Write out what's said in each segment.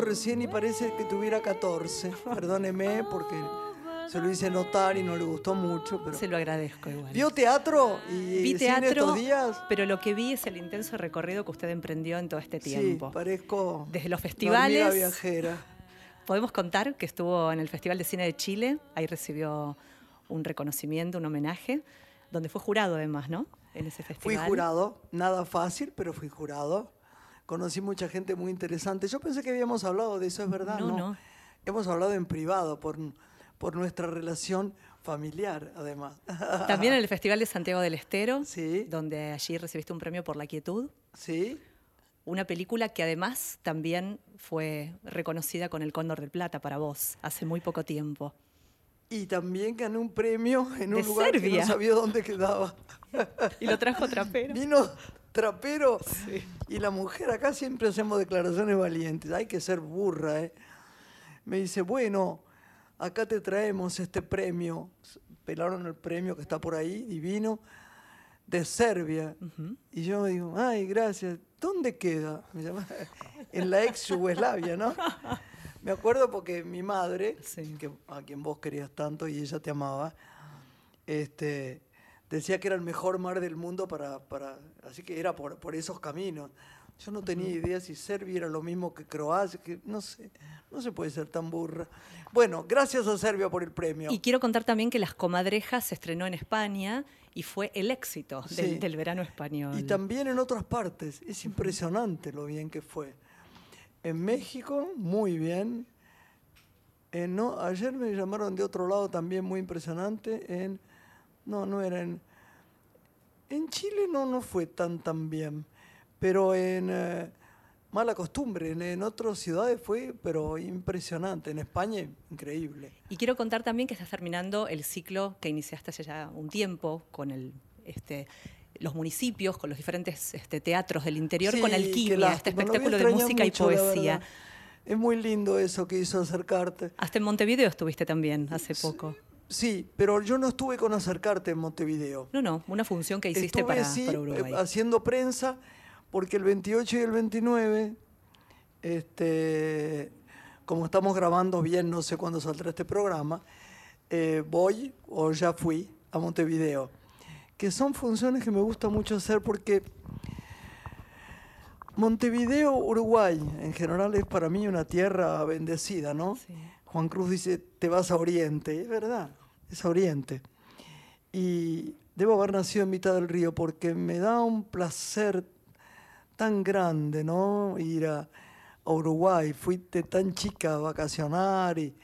Recién y parece que tuviera 14. Perdóneme porque se lo hice notar y no le gustó mucho. Pero... Se lo agradezco igual. ¿Vio teatro y vi teatro, estos días? Pero lo que vi es el intenso recorrido que usted emprendió en todo este tiempo. Sí, parezco Desde los festivales. viajera. Podemos contar que estuvo en el Festival de Cine de Chile. Ahí recibió un reconocimiento, un homenaje, donde fue jurado además, ¿no? En ese festival. Fui jurado, nada fácil, pero fui jurado conocí mucha gente muy interesante. Yo pensé que habíamos hablado de eso, es verdad, ¿no? No, Hemos hablado en privado por, por nuestra relación familiar, además. También en el Festival de Santiago del Estero, sí. donde allí recibiste un premio por La Quietud. Sí. Una película que además también fue reconocida con el Cóndor del Plata para vos hace muy poco tiempo. Y también gané un premio en un lugar que no sabía dónde quedaba. y lo trajo trapero. Vino trapero. Y la mujer, acá siempre hacemos declaraciones valientes. Hay que ser burra, ¿eh? Me dice, bueno, acá te traemos este premio. Pelaron el premio que está por ahí, divino, de Serbia. Y yo digo, ay, gracias. ¿Dónde queda? Me llama, en la ex Yugoslavia, ¿no? Me acuerdo porque mi madre, que, a quien vos querías tanto y ella te amaba, este, decía que era el mejor mar del mundo para, para así que era por, por esos caminos. Yo no tenía idea si Serbia era lo mismo que Croacia, que no sé, no se puede ser tan burra. Bueno, gracias a Serbia por el premio. Y quiero contar también que Las Comadrejas se estrenó en España y fue el éxito del, verano español. Y también en otras partes. Es impresionante lo bien que fue. En México, muy bien. no, ayer me llamaron de otro lado también muy impresionante. En no, no era en... En Chile no, no fue tan tan bien, pero en eh, mala costumbre, en, otras ciudades fue, pero impresionante, en España increíble. Y quiero contar también que estás terminando el ciclo que iniciaste hace ya un tiempo con el, este, los municipios, con los diferentes este, teatros del interior, con Alquimia, este espectáculo de música y poesía. Es muy lindo eso que hizo acercarte. Hasta en Montevideo estuviste también hace poco. Sí, pero yo no estuve con acercarte en Montevideo. No, no, una función que hiciste para, sí, Uruguay. Eh, haciendo prensa, porque el 28 y el 29, este, como estamos grabando bien, no sé cuándo saldrá este programa, eh, voy o ya fui a Montevideo, que son funciones que me gusta mucho hacer porque Montevideo, Uruguay, en general es para mí una tierra bendecida, ¿no? Sí. Juan Cruz dice, te vas a Oriente. Es verdad, es a Oriente. Y debo haber nacido en mitad del río porque me da un placer tan grande, ¿no? Ir a, Uruguay. Fuiste tan chica a vacacionar y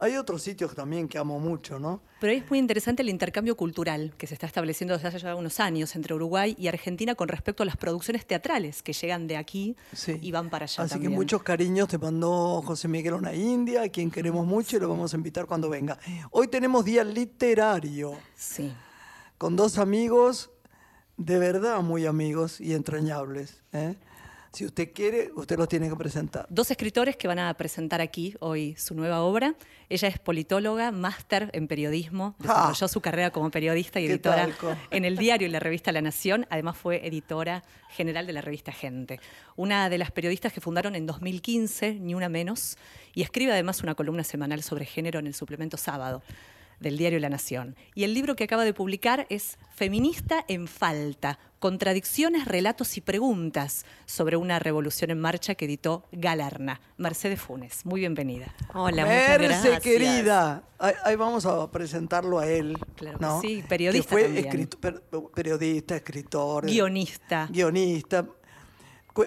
hay otros sitios también que amo mucho, ¿no? Pero es muy interesante el intercambio cultural que se está estableciendo desde hace ya unos años entre Uruguay y Argentina con respecto a las producciones teatrales que llegan de aquí y van para allá. Así que muchos cariños te mandó José Miguel a India, a quien queremos mucho y lo vamos a invitar cuando venga. Hoy tenemos día literario. Sí. Con dos amigos, de verdad muy amigos y entrañables. ¿eh? Si usted quiere, usted los tiene que presentar. Dos escritores que van a presentar aquí hoy su nueva obra. Ella es politóloga, máster en periodismo, desarrolló su carrera como periodista y editora en el diario y la revista La Nación. Además fue editora general de la revista Gente. Una de las periodistas que fundaron en 2015, ni una menos, y escribe además una columna semanal sobre género en el suplemento Sábado del diario La Nación. Y el libro que acaba de publicar es Feminista en Falta, Contradicciones, Relatos y Preguntas sobre una revolución en marcha que editó Galerna. Mercedes Funes, muy bienvenida. Hola, muchas gracias. querida. Ahí, vamos a presentarlo a él. Claro sí, periodista que fue periodista, escritor. Guionista. Guionista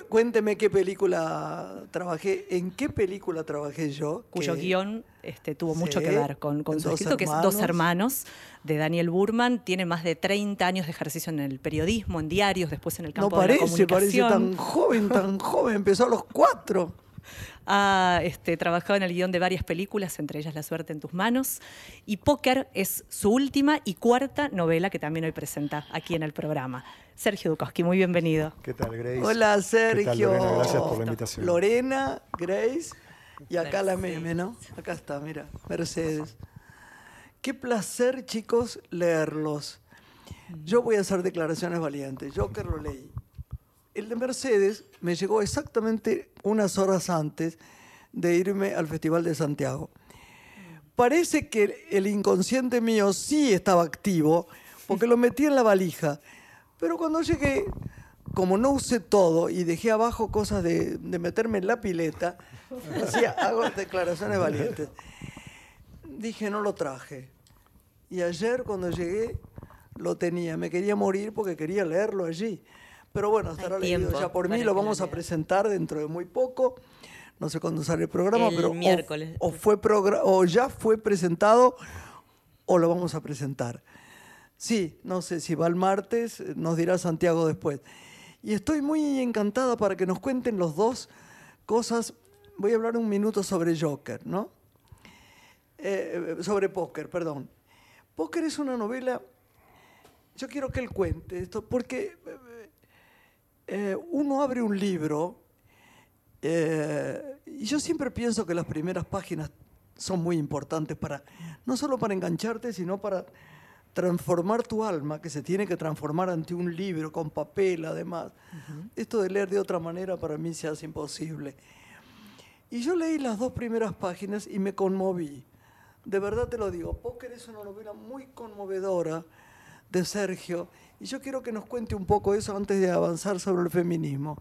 cuénteme qué película trabajé, en qué película trabajé yo. Cuyo guion este, tuvo mucho que ver con, su escrito, que es Dos Hermanos, de Daniel Burman. Tiene más de 30 años de ejercicio en el periodismo, en diarios, después en el campo de la comunicación. No parece, parece tan joven, tan joven, empezó a los cuatro. Ha este, trabajado en el guion de varias películas, entre ellas La suerte en tus manos. Y Póker es su última y cuarta novela que también hoy presenta aquí en el programa. Sergio Dukowski, muy bienvenido. ¿Qué tal, Grace? Hola, Sergio. Lorena? Gracias por la invitación. Lorena, Grace y acá la meme, ¿no? Acá está, mira, Mercedes. Qué placer, chicos, leerlos. Yo voy a hacer declaraciones valientes. Yo que lo leí. El de Mercedes me llegó exactamente unas horas antes de irme al Festival de Santiago. Parece que el inconsciente mío sí estaba activo porque lo metí en la valija. Pero cuando llegué, como no usé todo y dejé abajo cosas de, meterme en la pileta, decía, hago declaraciones valientes. Dije, no lo traje. Y ayer cuando llegué, lo tenía. Me quería morir porque quería leerlo allí. Pero bueno, estará leído ya por mí, lo vamos a presentar dentro de muy poco. No sé cuándo sale el programa, pero miércoles. O, fue o ya fue presentado o lo vamos a presentar. Sí, no sé si va el martes, nos dirá Santiago después. Y estoy muy encantada para que nos cuenten los dos cosas. Voy a hablar un minuto sobre Joker, ¿no? Eh, sobre Póker, perdón. Póker es una novela, yo quiero que él cuente esto, porque eh, uno abre un libro eh, y yo siempre pienso que las primeras páginas son muy importantes para, no solo para engancharte, sino para transformar tu alma, que se tiene que transformar ante un libro con papel además. Esto de leer de otra manera para mí se hace imposible. Y yo leí las dos primeras páginas y me conmoví. De verdad te lo digo, Póker es una novela muy conmovedora de Sergio y yo quiero que nos cuente un poco eso antes de avanzar sobre el feminismo.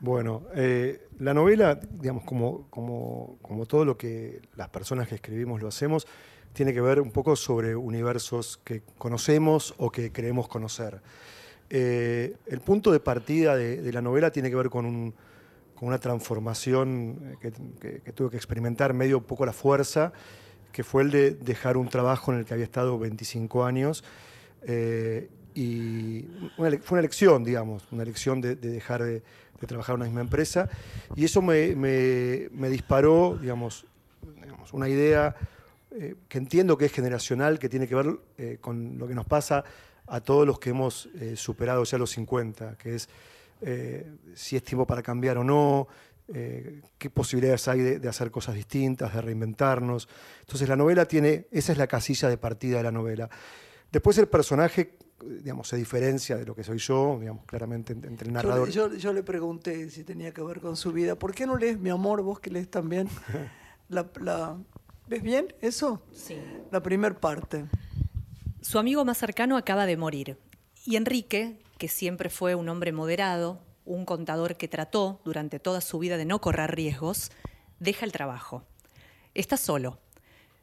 Bueno, eh, la novela, digamos, como, como, como, todo lo que las personas que escribimos lo hacemos, tiene que ver un poco sobre universos que conocemos o que creemos conocer. Eh, el punto de partida de, la novela tiene que ver con, una transformación eh, que, tuve que experimentar medio un poco la fuerza, que fue el de dejar un trabajo en el que había estado 25 años y fue una elección, digamos, una elección de, dejar de, trabajar en una misma empresa. Y eso me, disparó, digamos, una idea eh, que entiendo que es generacional, que tiene que ver eh, con lo que nos pasa a todos los que hemos eh, superado ya los 50, que es si es tiempo para cambiar o no, qué posibilidades hay de, de, hacer cosas distintas, de reinventarnos. Entonces la novela tiene, esa es la casilla de partida de la novela. Después el personaje digamos, se diferencia de lo que soy yo, digamos, claramente entre el narrador. Yo, le pregunté si tenía que ver con su vida. ¿Por qué no lees Mi Amor, vos que lees también? la, ¿Ves bien eso? Sí. La primer parte. Su amigo más cercano acaba de morir. Y Enrique, que siempre fue un hombre moderado, un contador que trató durante toda su vida de no correr riesgos, deja el trabajo. Está solo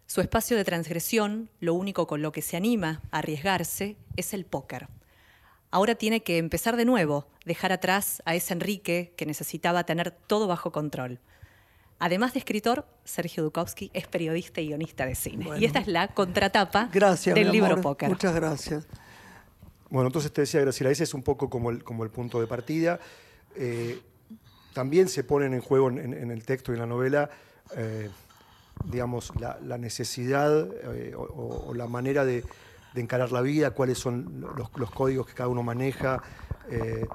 su espacio de transgresión, lo único con lo que se anima a arriesgarse, es el póker. Ahora tiene que empezar de nuevo, dejar atrás a ese Enrique que necesitaba tener todo bajo control. Además de escritor, Sergio Dukowski es periodista y guionista de cine. y esta es la contratapa del libro Póker. Muchas gracias. Bueno, entonces te decía, Graciela, ese es un poco como el, como el punto de partida. Eh, también se ponen en juego en, el texto y en la novela eh, digamos, la, necesidad eh, o, la manera de, encarar la vida, cuáles son los, códigos que cada uno maneja. Eh,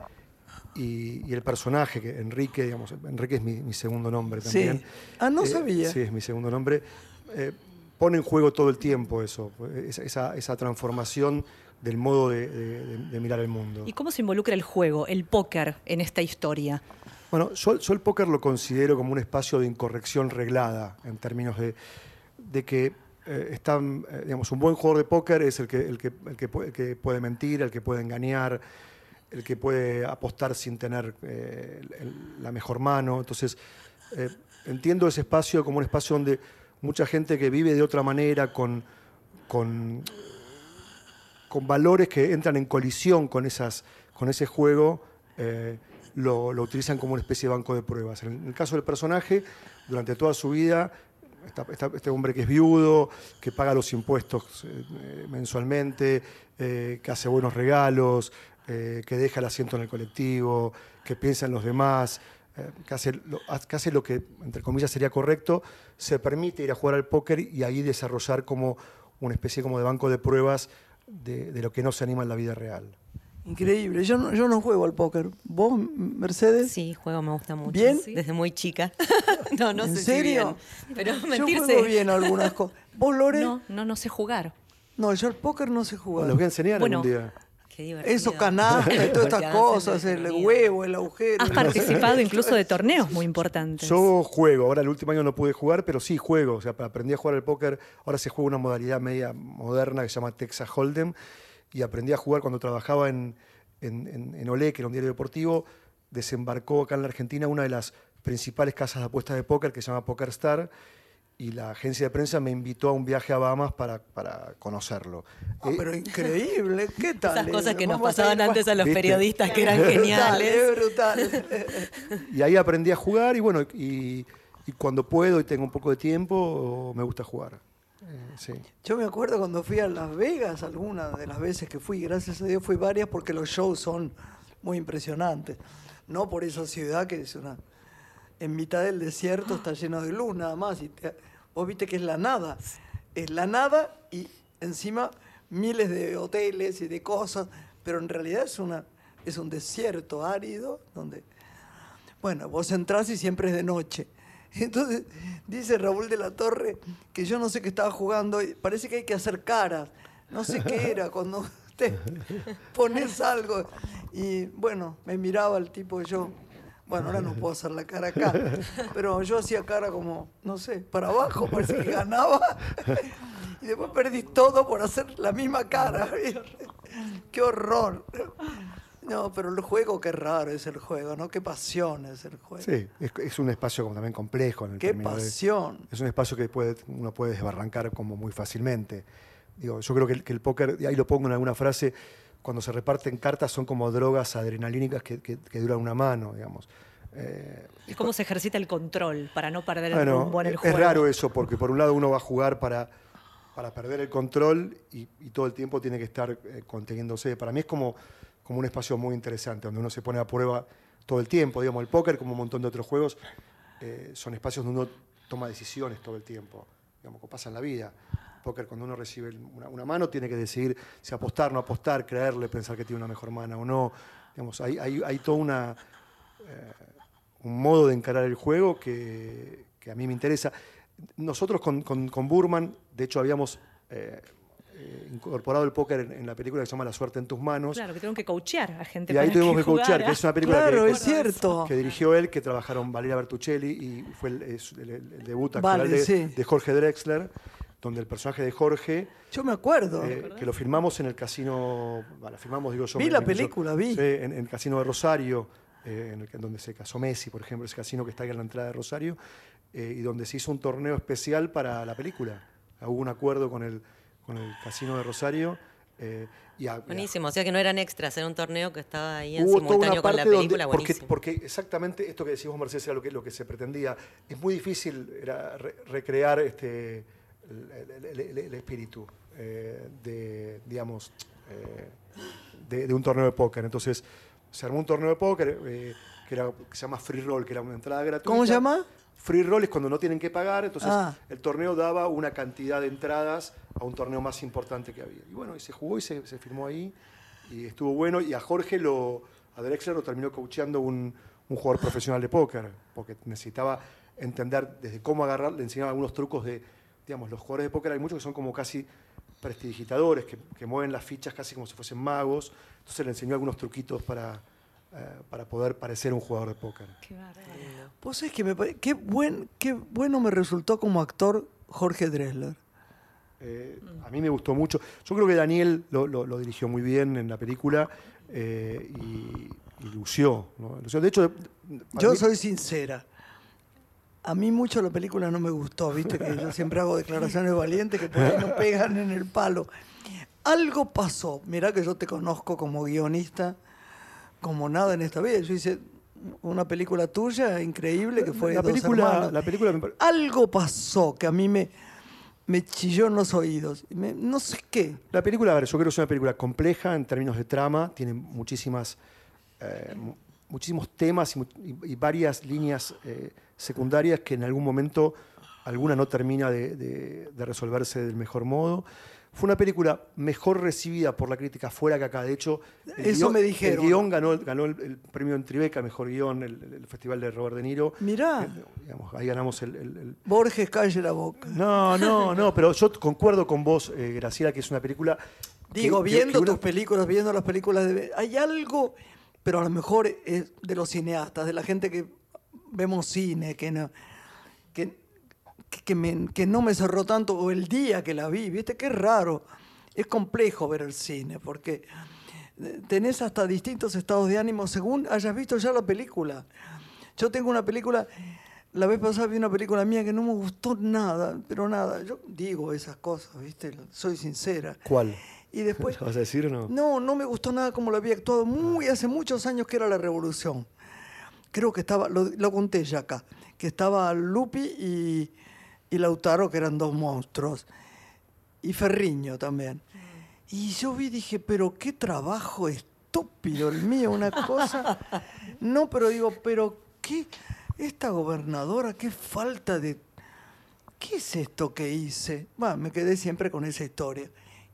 y, el personaje, que Enrique, digamos, Enrique es mi, segundo nombre también. Sí. Ah, no eh, sabía. Sí, es mi segundo nombre. pone en juego todo el tiempo eso, esa, esa transformación del modo de, mirar el mundo. ¿Y cómo se involucra el juego, el póker en esta historia? Bueno, yo, el póker lo considero como un espacio de incorrección reglada en términos de, que eh, están, eh, digamos, un buen jugador de póker es el que, el, que, el, que puede, mentir, el que puede engañar, el que puede apostar sin tener eh, la mejor mano. Entonces, entiendo ese espacio como un espacio donde mucha gente que vive de otra manera, con, con, con valores que entran en colisión con, esas, con ese juego, lo, utilizan como una especie de banco de pruebas. En el caso del personaje, durante toda su vida, este hombre que es viudo, que paga los impuestos eh, mensualmente, eh, que hace buenos regalos, eh, que deja el asiento en el colectivo, que piensa en los demás, que, hace lo, que, hace lo, que entre comillas, sería correcto, se permite ir a jugar al póker y ahí desarrollar como una especie como de banco de pruebas de, de lo que no se anima en la vida real. Increíble. Yo no, yo no juego al póker. ¿Vos, Mercedes? Sí, juego, me gusta mucho. ¿Bien? Desde muy chica. no, no ¿En sé serio? Si bien. Pero mentirse. Yo juego bien algunas cosas. ¿Vos, Lore? No, no, no sé jugar. No, yo al póker no sé jugar. Los voy a enseñar algún día. Eso, canastas y todas estas cosas, el huevo, el agujero. Has participado incluso de torneos muy importantes. Yo juego, ahora el último año no pude jugar, pero sí juego. O sea, aprendí a jugar al póker. Ahora se juega una modalidad media moderna que se llama Texas Hold'em. Y aprendí a jugar cuando trabajaba en, en, en, Olé, que era un diario deportivo, desembarcó acá en la Argentina una de las principales casas de apuestas de póker que se llama Poker Star y la agencia de prensa me invitó a un viaje a Bahamas para, para conocerlo. Ah, pero increíble, ¿qué tal? Esas cosas que nos pasaban antes a los periodistas que eran geniales. Es brutal. y ahí aprendí a jugar y bueno, y, y, cuando puedo y tengo un poco de tiempo, me gusta jugar. Yo me acuerdo cuando fui a Las Vegas, alguna de las veces que fui, gracias a Dios fui varias porque los shows son muy impresionantes. No por esa ciudad que es una... En mitad del desierto está lleno de luz nada más. Y vos viste que es la nada. Es la nada y encima miles de hoteles y de cosas, pero en realidad es, una, es un desierto árido donde... Bueno, vos entrás y siempre es de noche. Entonces dice Raúl de la Torre que yo no sé qué estaba jugando, parece que hay que hacer caras, no sé qué era cuando te pones algo. Y bueno, me miraba el tipo yo, bueno, ahora no puedo hacer la cara acá, pero yo hacía cara como, no sé, para abajo, parece que ganaba. Y después perdí todo por hacer la misma cara. ¡Qué horror! No, pero el juego, qué raro es el juego, ¿no? Qué pasión es el juego. Sí, es, un espacio como también complejo. En el qué pasión. es un espacio que puede, uno puede desbarrancar como muy fácilmente. Digo, yo creo que el, que el póker, y ahí lo pongo en alguna frase, cuando se reparten cartas son como drogas adrenalínicas que, que, duran una mano, digamos. Eh, es como se ejercita el control para no perder el rumbo en el juego. Es raro eso, porque por un lado uno va a jugar para, para perder el control y, todo el tiempo tiene que estar eh, conteniéndose. Para mí es como como un espacio muy interesante, donde uno se pone a prueba todo el tiempo. Digamos, el póker, como un montón de otros juegos, eh, son espacios donde uno toma decisiones todo el tiempo, digamos, como pasa en la vida. El póker, cuando uno recibe una, mano, tiene que decidir si apostar, no apostar, creerle, pensar que tiene una mejor mano o no. Digamos, hay, hay, todo una, eh, un modo de encarar el juego que, a mí me interesa. Nosotros con, con, Burman, de hecho, habíamos... Eh, eh, incorporado el póker en, la película que se llama La suerte en tus manos. Claro, que tuvieron que coachear a gente. Y ahí tuvimos que, coachear, que es una película claro, que, es cierto. que dirigió él, que trabajaron Valeria Bertuccelli y fue el, debut actual de, Jorge Drexler, donde el personaje de Jorge. Yo me acuerdo. Eh, que lo filmamos en el casino. Bueno, filmamos, digo yo. Vi la película, vi. en, el casino de Rosario, eh, en, el, donde se casó Messi, por ejemplo, ese casino que está ahí en la entrada de Rosario, y donde se hizo un torneo especial para la película. Hubo un acuerdo con el con el Casino de Rosario. Eh, buenísimo, o sea que no eran extras, era un torneo que estaba ahí en simultáneo con la película. porque, porque, exactamente esto que decimos, Mercedes, era lo que, lo que se pretendía. Es muy difícil era recrear este, el, espíritu eh, de, digamos, eh, de, un torneo de póker. Entonces, se armó un torneo de póker que, era, que se llama Free Roll, que era una entrada gratuita. ¿Cómo se llama? Free roll es cuando no tienen que pagar, entonces ah. el torneo daba una cantidad de entradas a un torneo más importante que había. Y bueno, y se jugó y se, firmó ahí, y estuvo bueno, y a Jorge lo, a Drexler lo terminó coacheando un, un jugador profesional de póker, porque necesitaba entender desde cómo agarrar, le enseñaba algunos trucos de, digamos, los jugadores de póker hay muchos que son como casi prestidigitadores, que, que mueven las fichas casi como si fuesen magos, entonces le enseñó algunos truquitos para para poder parecer un jugador de póker. Qué Vos sabés que me qué, buen, qué bueno me resultó como actor Jorge Dressler. Eh, a mí me gustó mucho. Yo creo que Daniel lo, dirigió muy bien en la película eh, y, lució, De hecho, yo soy sincera. A mí mucho la película no me gustó, viste que yo siempre hago declaraciones valientes que por ahí no pegan en el palo. Algo pasó, mirá que yo te conozco como guionista como nada en esta vida. Yo hice una película tuya increíble que fue la Dos película, Hermanos. la película me Algo pasó que a mí me, me chilló en los oídos. Me- no sé qué. La película, a ver, yo creo que es una película compleja en términos de trama, tiene muchísimas, eh, mu- muchísimos temas y, mu- y- y varias líneas eh, secundarias que en algún momento alguna no termina de, de- de resolverse del mejor modo. Fue una película mejor recibida por la crítica fuera que acá. De hecho, el Eso guión- me dijeron. El guion ganó, ganó el, el premio en Tribeca, mejor guion, el, el Festival de Robert De Niro. Mirá. Eh, digamos, ahí ganamos el- Borges calle la boca. no, no, no, pero yo concuerdo con vos, eh, Graciela, que es una película. Digo, que- viendo que tus películas, viendo las películas de... Hay algo, pero a lo mejor es de los cineastas, de la gente que vemos cine, que no, que, que- que me- que no me cerró tanto, o el día que la vi, ¿viste? Qué raro. Es complejo ver el cine, porque eh, tenés hasta distintos estados de ánimo según hayas visto ya la película. Yo tengo una película, la vez pasada vi una película mía que no me gustó nada, pero nada. Yo digo esas cosas, ¿viste? Soy sincera. ¿Cuál? Y después... ¿Lo vas a decir o no? No, no me gustó nada como lo había actuado muy hace muchos años que era la revolución. Creo que estaba, lo, lo conté ya acá, que estaba Lupi y, y Lautaro, que eran dos monstruos, y Ferriño también. Y yo vi y dije, pero qué trabajo estúpido el mío, una cosa. No, pero digo, pero qué, esta gobernadora, qué falta de ¿qué es esto que hice? Bueno, me quedé siempre con esa historia.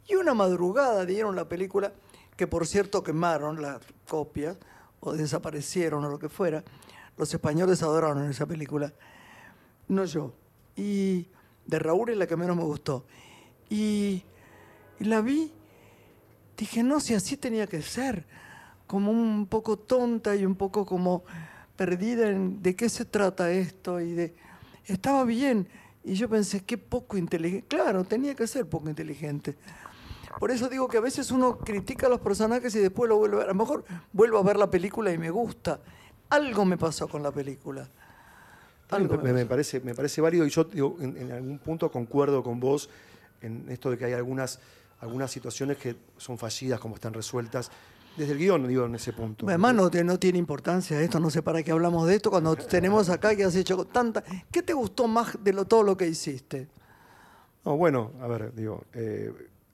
Y una madrugada dieron la película, que por cierto quemaron las copias, o desaparecieron, o lo que fuera. Los españoles adoraron esa película. No yo. De Raúl es la que menos me gustó. Y, y la vi, dije, no, si así tenía que ser. Como un poco tonta y un poco como perdida en de qué se trata esto. Y de, estaba bien. Y yo pensé, qué poco inteligente. Claro, tenía que ser poco inteligente. Por eso digo que a veces uno critica a los personajes y después lo vuelve a ver. A lo mejor vuelvo a ver la película y me gusta. Algo me pasó con la película. Algo me, parece, me parece válido y yo digo, en, en algún punto concuerdo con vos en esto de que hay algunas, algunas situaciones que son fallidas como están resueltas. Desde el guion, digo, en ese punto. Además, no, te- no tiene importancia esto, no sé para qué hablamos de esto, cuando tenemos acá que has hecho tanta... ¿Qué te gustó más de lo, todo lo que hiciste? No, bueno, a ver, digo, eh,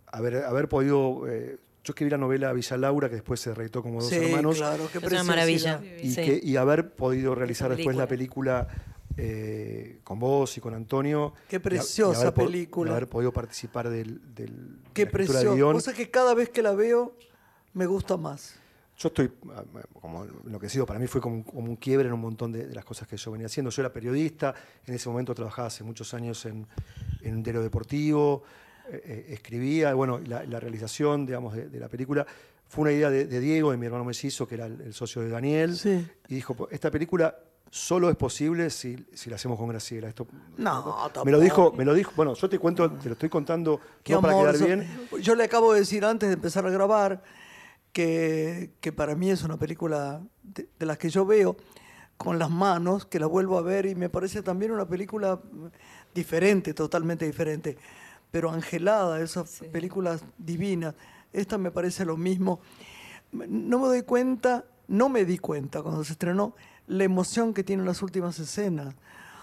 haber, haber podido. eh, yo escribí la novela Villa Laura, que después se reeditó como dos sí, hermanos. claro, qué Es una maravilla. y, Sí. que, y haber podido realizar después la película eh, con vos y con Antonio. Qué y y preciosa haber po- película. y haber podido participar del, del Qué de. O sea que cada vez que la veo, me gusta más. Yo estoy ah, como enloquecido, para mí fue como un, como un quiebre en un montón de, de las cosas que yo venía haciendo. Yo era periodista, en ese momento trabajaba hace muchos años en, en un diario deportivo, eh, eh, escribía, bueno, y la, la realización, digamos, de, de la película fue una idea de, de Diego, de mi hermano mellizo, que era el, el socio de Daniel, Sí. y dijo, "Pues, esta película solo es posible si, si la hacemos con Graciela. Esto, No, me lo dijo, tampoco. me lo dijo, bueno, yo te cuento, te lo estoy contando Qué no para quedar bien, Yo le acabo de decir antes de empezar a grabar que, que para mí es una película de, de las que yo veo con las manos, que la vuelvo a ver y me parece también una película diferente, totalmente diferente, pero angelada, esas películas divinas. Esta me parece lo mismo. No me doy cuenta, no me di cuenta cuando se estrenó la emoción que tienen las últimas escenas.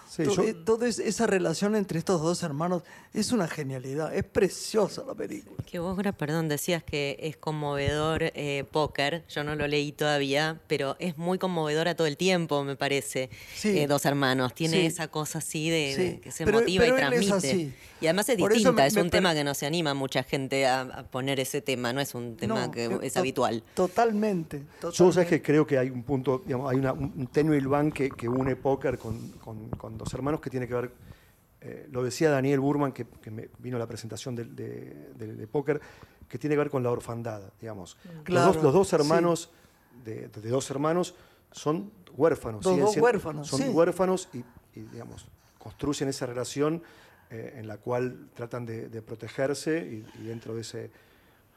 Sí, To- yo- eh, toda es- esa relación entre estos dos hermanos es una genialidad, es preciosa la película. Que vos, perdón, decías que es conmovedor eh, póker. Yo no lo leí todavía, pero es muy conmovedora todo el tiempo, me parece. Sí. Eh, dos hermanos. Tiene Sí. esa cosa así de, Sí. de que se Pero- motiva pero y él es transmite. así. Y además es Por distinta, me- es un tema que no se anima mucha gente a, a poner ese tema, no es un tema No, que eh, es to- habitual. Totalmente. Yo sabes totalmente. que creo que hay un punto, digamos, hay una, un, tenue hilván que, que une póker con, con- con dos hermanos que tiene que ver, eh, lo decía Daniel Burman, que, que me vino a la presentación del- de, de- de póker, que tiene que ver con la orfandad, digamos. Claro, los, dos, los dos sí. hermanos, de, de dos hermanos, son huérfanos. Los siguen dos siendo- huérfanos, Son sí. huérfanos y, y, digamos, construyen esa relación eh, en la cual tratan de, de protegerse y, y dentro de ese,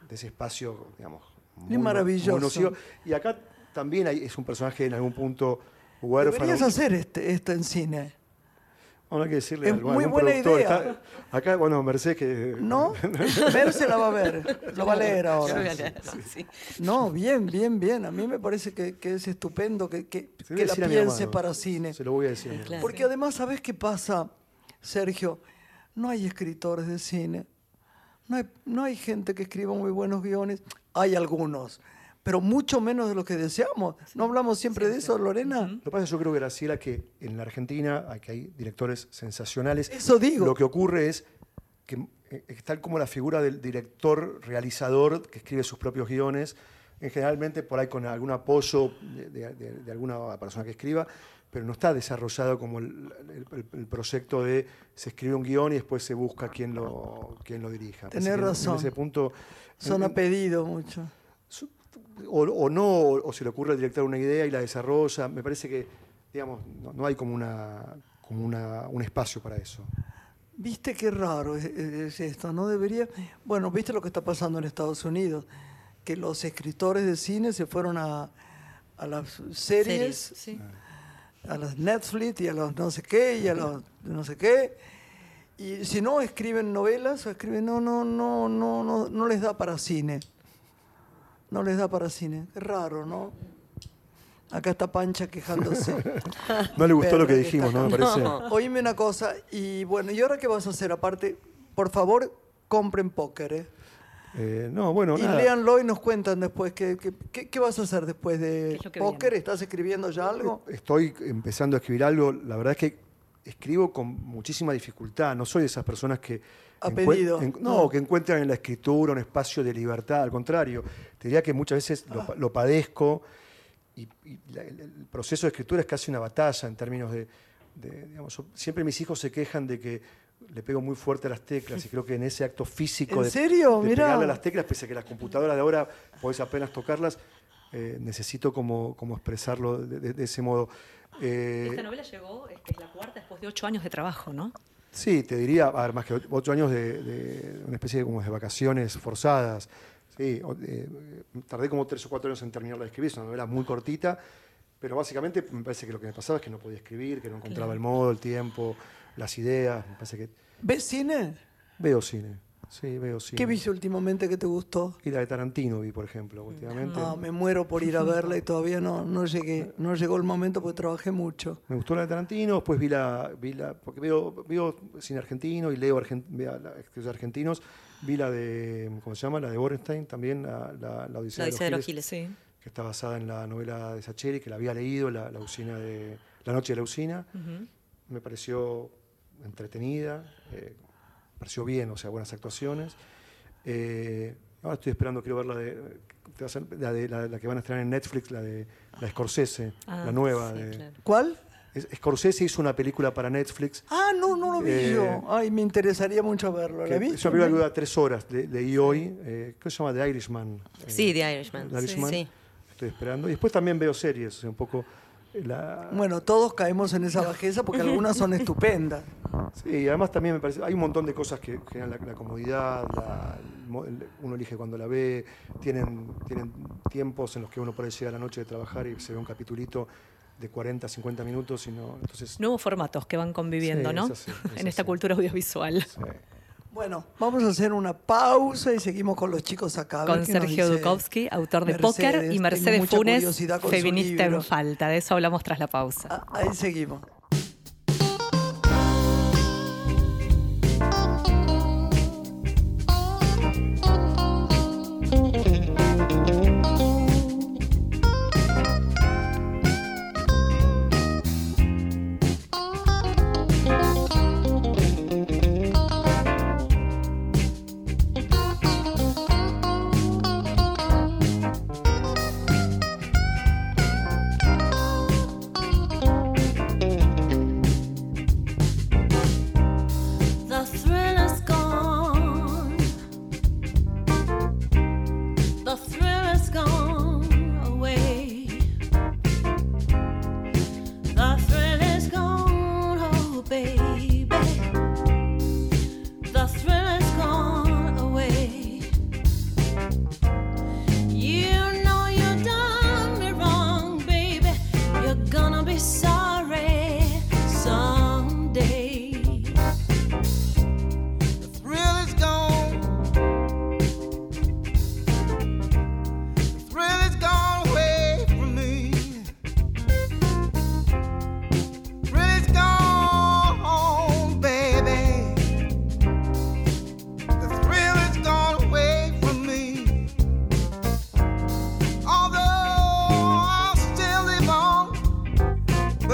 de ese espacio, digamos, muy, maravilloso. muy. Y acá también hay, es un personaje en algún punto huérfano. Deberías hacer este, esto en cine. no hay que decirle Es algo, muy algún buena productor. idea. Está- acá, bueno, Mercedes que... ¿No? Merce la va a ver, lo va a leer ahora. Sí. No, bien, bien, bien. A mí me parece que, que es estupendo que, que, la decir a mi piense hermano. para cine. Se lo voy a decir. Claro. Porque además, ¿sabes qué pasa, Sergio? No hay escritores de cine. No hay, no hay gente que escriba muy buenos guiones. Hay algunos, pero mucho menos de lo que deseamos. ¿No hablamos siempre de eso, Lorena? Lo que pasa es que yo creo, Graciela, que en la Argentina aquí hay directores sensacionales. Eso digo. Lo que ocurre es que eh, es tal como la figura del director realizador que escribe sus propios guiones, en generalmente por ahí con algún apoyo de, de- de- de alguna persona que escriba, pero no está desarrollado como el, el- el proyecto de se escribe un guion y después se busca quién lo, quién lo dirija. En- razón. En ese punto... Son a pedido mucho. o, o no, o, o se le ocurre al director una idea y la desarrolla. Me parece que, digamos, no, no hay como, una, como una, un espacio para eso. ¿Viste qué raro es, es esto? ¿No debería? Bueno, ¿viste lo que está pasando en Estados Unidos? Que los escritores de cine se fueron a, a las series, Series, Sí. A las Netflix y a los no sé qué y a los no sé qué. Y si no escriben novelas o escriben, no, no, no, no, no, no les da para cine. No les da para cine. Qué raro, ¿no? Acá está Pancha quejándose. No le gustó lo que dijimos, ¿no? Me parece. Oíme una cosa, y bueno, ¿y ahora qué vas a hacer? Aparte, por favor, compren póker, ¿eh? Eh, no, bueno, y nada. léanlo y nos cuentan después. ¿qué, qué, qué- qué vas a hacer después de ¿Qué es lo póker? ¿Estás escribiendo ya algo? Estoy empezando a escribir algo. La verdad es que escribo con muchísima dificultad. No soy de esas personas que. A pedido. en- no, No. que encuentran en la escritura un espacio de libertad. Al contrario, te diría que muchas veces lo, pa- lo padezco y, y la- el, el proceso de escritura es casi una batalla en términos de. de, digamos, yo- siempre mis hijos se quejan de que le pego muy fuerte a las teclas y creo que en ese acto físico ¿En de, serio? de pegarle a las teclas, pese a que las computadoras de ahora podés apenas tocarlas, eh, necesito como, como expresarlo de, de- de ese modo. Eh, Esta novela llegó, es que es la cuarta después de ocho años de trabajo, ¿no? Sí, te diría, a ver, más que ocho años de, de una especie de, como de vacaciones forzadas. Sí, eh, tardé como tres o cuatro años en terminarla de escribir, es una novela muy cortita, pero básicamente me parece que lo que me pasaba es que no podía escribir, que no encontraba el modo, el tiempo, las ideas. Me parece que ¿Ves cine? veo cine, sí, veo cine. ¿Qué viste últimamente que te gustó? Y la de Tarantino vi, por ejemplo, últimamente. Ah, me muero por ir a verla y todavía no, no llegué. No llegó el momento porque trabajé mucho. Me gustó la de Tarantino, después vi la, vi la porque veo, veo cine argentino y leo argen- veo la- escritores argentinos, vi la de, ¿cómo se llama? La de Borenstein, también, la, la, la Odisea, La Odisea de los Giles, Giles. Sí. que está basada en la novela de Sacheri, que la había leído, la, la usina de La noche de la usina. Me pareció entretenida, eh, pareció bien, o sea, buenas actuaciones. Eh, ahora estoy esperando, quiero ver la de, la, de la, la que van a estrenar en Netflix, la de la Scorsese, Ah, la nueva. sí, de, claro. ¿Cuál? es- Scorsese hizo una película para Netflix. Ah, no, no lo vi Eh, yo. Ay, me interesaría mucho verlo. ¿La vi? es una película que dura tres horas. Le- leí hoy. Eh, ¿Qué se llama? The Irishman. eh, Sí, The Irishman. The Irishman. Sí. Estoy esperando. Y después también veo series. un poco. La... Bueno, todos caemos en esa bajeza porque algunas son estupendas. Sí, y además también me parece. Hay un montón de cosas que generan la, la comodidad. la- el uno elige cuando la ve. Tienen, tienen tiempos en los que uno puede llegar a la noche de trabajar y se ve un capitulito de 40, 50 minutos. Y no, entonces, Nuevos formatos que van conviviendo, Sí, ¿no? es así, es en esta cultura audiovisual. sí. Bueno, vamos a hacer una pausa y seguimos con los chicos acá. Con Sergio dice Dukovsky, autor de. Póker, y Mercedes Funes, feminista en falta. De eso hablamos tras la pausa. Ah, ahí seguimos.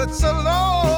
it's a long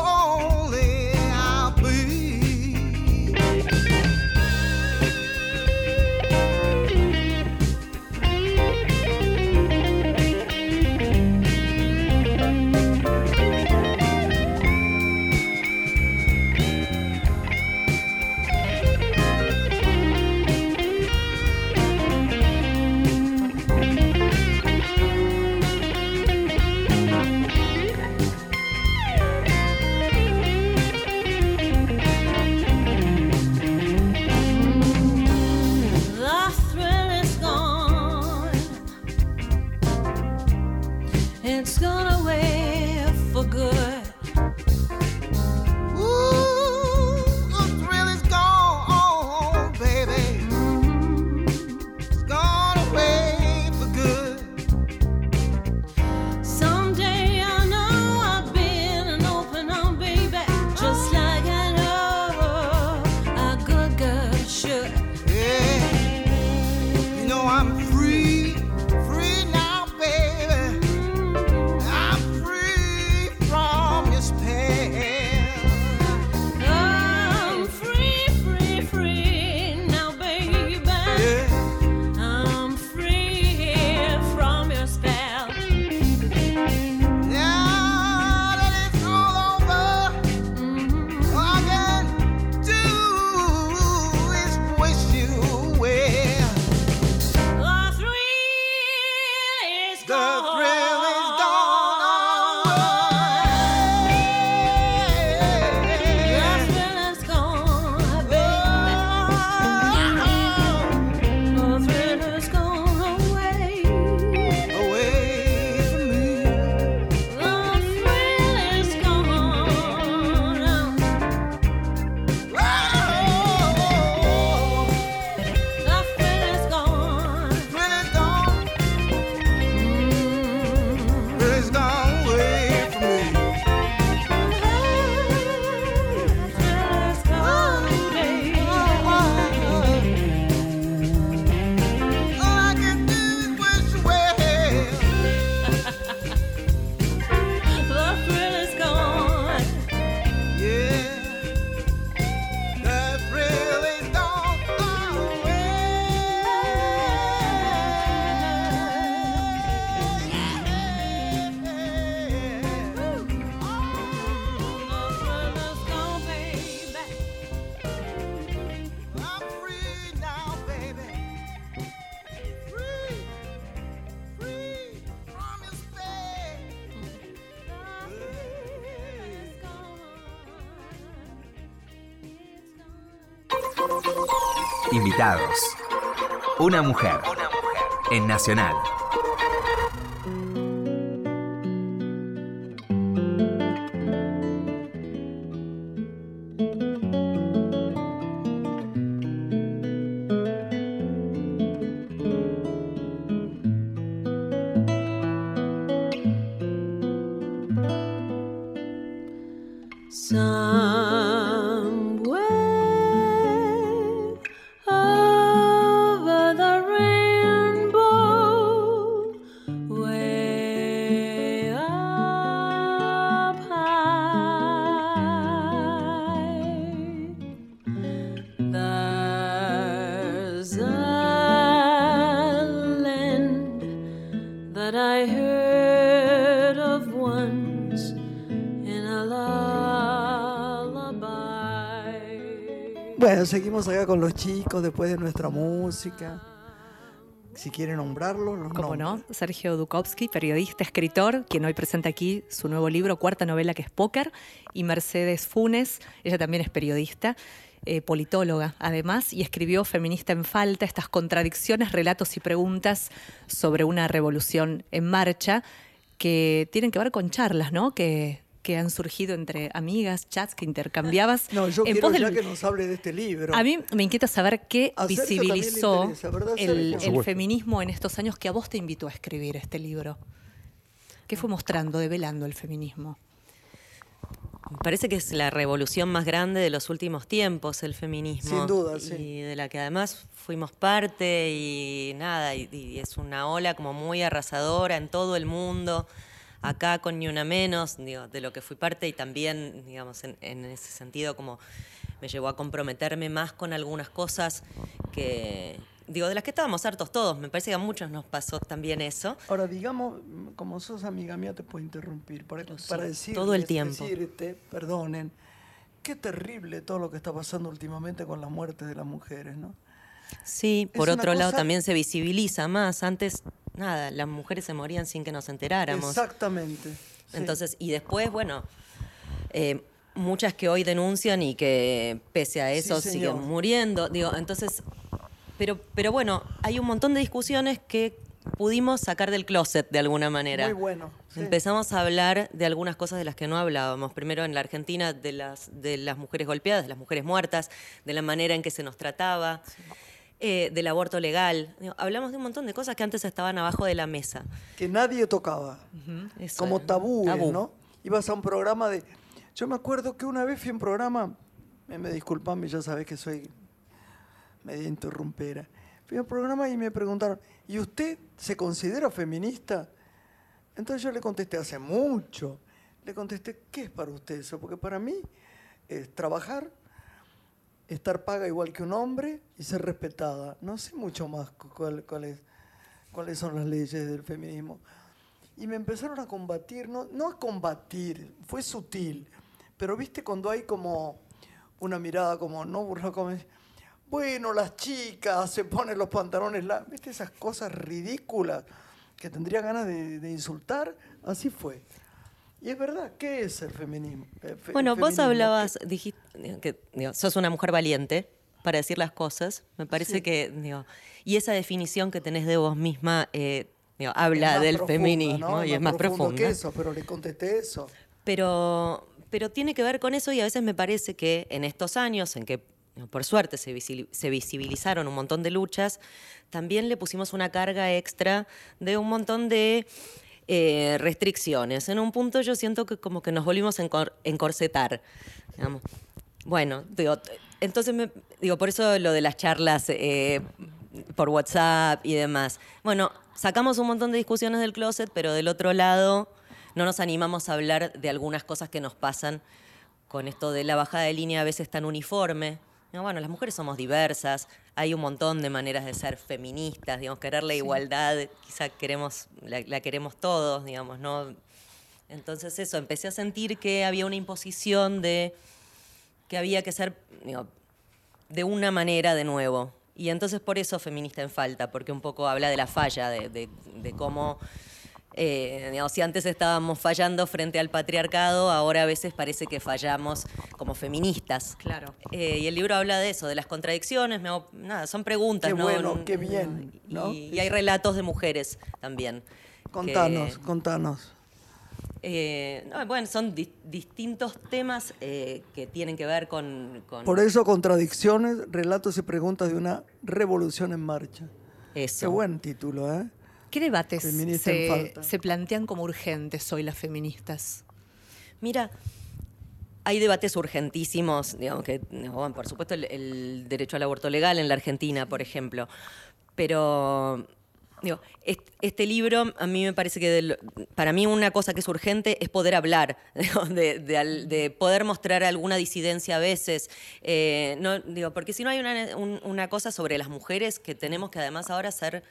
的。Invitados. Una mujer. En Nacional. Seguimos acá con los chicos después de nuestra música. Si quieren nombrarlo, los ¿Cómo no? Sergio Dukowski, periodista, escritor, quien hoy presenta aquí su nuevo libro, cuarta novela que es Póker, y Mercedes Funes, ella también es periodista, eh, politóloga además, y escribió Feminista en Falta, estas contradicciones, relatos y preguntas sobre una revolución en marcha que tienen que ver con charlas, ¿no? Que que han surgido entre amigas, chats que intercambiabas. No, yo quiero ya que nos hable de este libro. A mí me inquieta saber qué visibilizó el, feminismo en estos años que a vos te invitó a escribir este libro. ¿Qué fue mostrando, develando el feminismo? Me parece que es la revolución más grande de los últimos tiempos, el feminismo. Sin duda, sí. Y de la que además fuimos parte y nada, y es una ola como muy arrasadora en todo el mundo acá con ni una menos, digo, de lo que fui parte y también, digamos, en, ese sentido como me llevó a comprometerme más con algunas cosas que, digo, de las que estábamos hartos todos. Me parece que a muchos nos pasó también eso. Ahora, digamos, como sos amiga mía, te puedo interrumpir para, para decir todo el tiempo. decirte, perdonen, qué terrible todo lo que está pasando últimamente con la muerte de las mujeres, ¿no? Sí, por otro lado también se visibiliza más. Antes nada, las mujeres se morían sin que nos enteráramos. Exactamente. Entonces, y después, bueno, eh, muchas que hoy denuncian y que pese a eso siguen muriendo. Digo, entonces, pero, pero bueno, hay un montón de discusiones que pudimos sacar del closet de alguna manera. Muy bueno. Empezamos a hablar de algunas cosas de las que no hablábamos. Primero en la Argentina de las, de las mujeres golpeadas, de las mujeres muertas, de la manera en que se nos trataba. Eh, del aborto legal. Hablamos de un montón de cosas que antes estaban abajo de la mesa. Que nadie tocaba. como tabú, ¿no? Ibas a un programa de... Yo me acuerdo que una vez fui a un programa, me, me disculpan, ya sabes que soy media interrumpera. Fui a un programa y me preguntaron, ¿y usted se considera feminista? Entonces yo le contesté hace mucho. Le contesté, ¿qué es para usted eso? Porque para mí es trabajar, estar paga igual que un hombre y ser respetada. No sé mucho más cuáles son las leyes del feminismo. Y me empezaron a combatir, no, no a combatir, fue sutil, pero viste cuando hay como una mirada como, no burla como, bueno, las chicas se ponen los pantalones, viste esas cosas ridículas que tendría ganas de, insultar, así fue. Y es verdad, ¿qué es el feminismo? Eh, bueno, vos hablabas, dijiste que sos una mujer valiente para decir las cosas. Me parece que, y esa definición que tenés de vos misma eh, habla del feminismo y es más, profundo que eso, pero le contesté eso. Pero, pero tiene que ver con eso y a veces me parece que en estos años en que por suerte se, visibilizaron un montón de luchas, también le pusimos una carga extra de un montón de eh, restricciones. En un punto yo siento que como que nos volvimos a encorsetar. Bueno, digo, entonces, me, digo, por eso lo de las charlas eh, por WhatsApp y demás. Bueno, sacamos un montón de discusiones del closet, pero del otro lado no nos animamos a hablar de algunas cosas que nos pasan con esto de la bajada de línea a veces tan uniforme, bueno, las mujeres somos diversas, hay un montón de maneras de ser feministas, digamos, querer la igualdad, quizá queremos, la, queremos todos, digamos, ¿no? Entonces eso, empecé a sentir que había una imposición de que había que ser de una manera de nuevo. Y entonces por eso feminista en falta, porque un poco habla de la falla, de cómo eh, digamos, si antes estábamos fallando frente al patriarcado, ahora a veces parece que fallamos como feministas. Claro. Eh, y el libro habla de eso, de las contradicciones, nada, son preguntas. Qué bueno, qué bien. Y, hay relatos de mujeres también. Contanos, contanos. Eh, bueno, son distintos temas que tienen que ver con, con, Por eso, contradicciones, relatos y preguntas de una revolución en marcha. Eso. Qué buen título, ¿eh? ¿Qué debates se, plantean como urgentes hoy las feministas? Mira, hay debates urgentísimos, digamos que, por supuesto, el, derecho al aborto legal en la Argentina, por ejemplo. Pero Digo, este libro a mí me parece que para mí una cosa que es urgente es poder hablar, de, poder mostrar alguna disidencia a veces. Eh, no, digo, porque si no hay una, una, cosa sobre las mujeres que tenemos que además ahora ser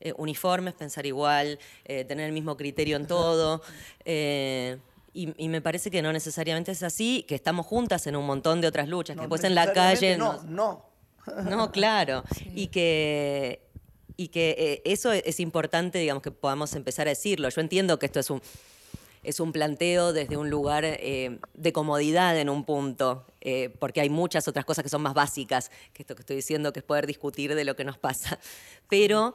eh, uniformes, pensar igual, eh, tener el mismo criterio en todo. Eh, y, me parece que no necesariamente es así, que estamos juntas en un montón de otras luchas, que después en la calle... No, no. No, claro. Y que, y que eso es importante, digamos, que podamos empezar a decirlo. Yo entiendo que esto es un, es un planteo desde un lugar de comodidad en un punto, porque hay muchas otras cosas que son más básicas que esto que estoy diciendo, que es poder discutir de lo que nos pasa. Pero